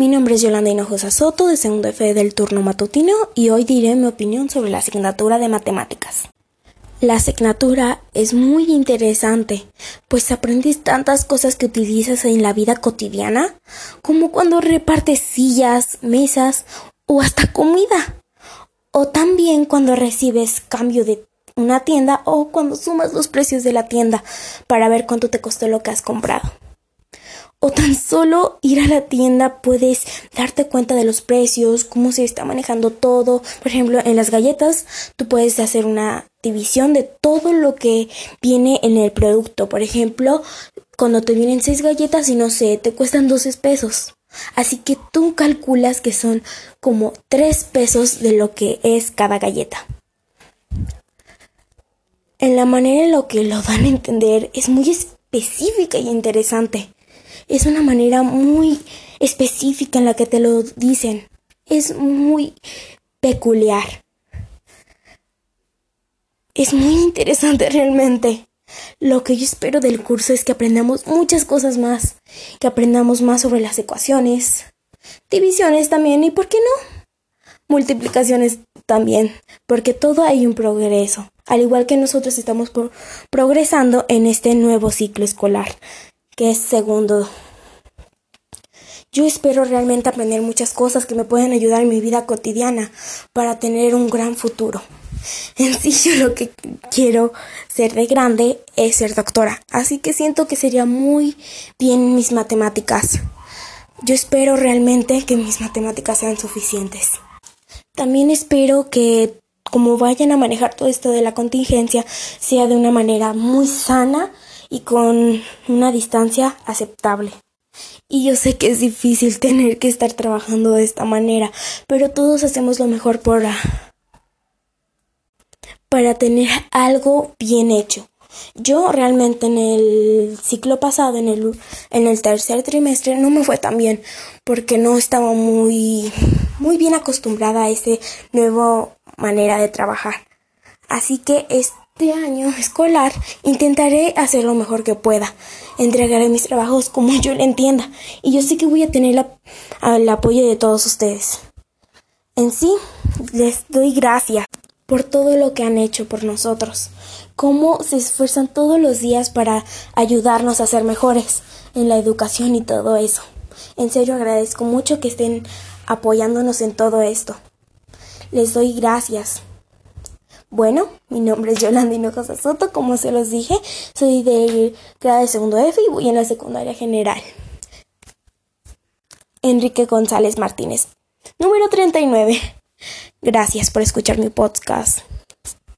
Mi nombre es Yolanda Hinojosa Soto, de segundo F del turno matutino, y hoy diré mi opinión sobre la asignatura de matemáticas. La asignatura es muy interesante, pues aprendes tantas cosas que utilizas en la vida cotidiana, como cuando repartes sillas, mesas o hasta comida. O también cuando recibes cambio de una tienda o cuando sumas los precios de la tienda para ver cuánto te costó lo que has comprado. O tan solo ir a la tienda puedes darte cuenta de los precios, cómo se está manejando todo. Por ejemplo, en las galletas tú puedes hacer una división de todo lo que viene en el producto. Por ejemplo, cuando te vienen seis galletas y no sé, te cuestan 12 pesos. Así que tú calculas que son como 3 pesos de lo que es cada galleta. En la manera en lo que lo dan a entender es muy específica y interesante. Es una manera muy específica en la que te lo dicen. Es muy peculiar. Es muy interesante realmente. Lo que yo espero del curso es que aprendamos muchas cosas más, que aprendamos más sobre las ecuaciones, divisiones también y, ¿por qué no? Multiplicaciones también, porque todo hay un progreso, al igual que nosotros estamos progresando en este nuevo ciclo escolar, que es segundo. Yo espero realmente aprender muchas cosas que me pueden ayudar en mi vida cotidiana para tener un gran futuro. En sí yo lo que quiero ser de grande es ser doctora, así que siento que sería muy bien mis matemáticas. Yo espero realmente que mis matemáticas sean suficientes. También espero que como vayan a manejar todo esto de la contingencia sea de una manera muy sana y con una distancia aceptable. Y yo sé que es difícil tener que estar trabajando de esta manera, pero todos hacemos lo mejor por para tener algo bien hecho. Yo realmente en el ciclo pasado, en el, en el tercer trimestre, no me fue tan bien porque no estaba muy, muy bien acostumbrada a esa nueva manera de trabajar. Así que este año escolar intentaré hacer lo mejor que pueda. Entregaré mis trabajos como yo le entienda. Y yo sé que voy a tener el apoyo de todos ustedes. En sí, les doy gracias por todo lo que han hecho por nosotros, cómo se esfuerzan todos los días para ayudarnos a ser mejores en la educación y todo eso. En serio agradezco mucho que estén apoyándonos en todo esto. Les doy gracias. Bueno, mi nombre es Yolanda Hinojosa Soto, como se los dije, soy de grado de segundo F y voy en la secundaria general. Enrique González Martínez. Número 39. Gracias por escuchar mi podcast.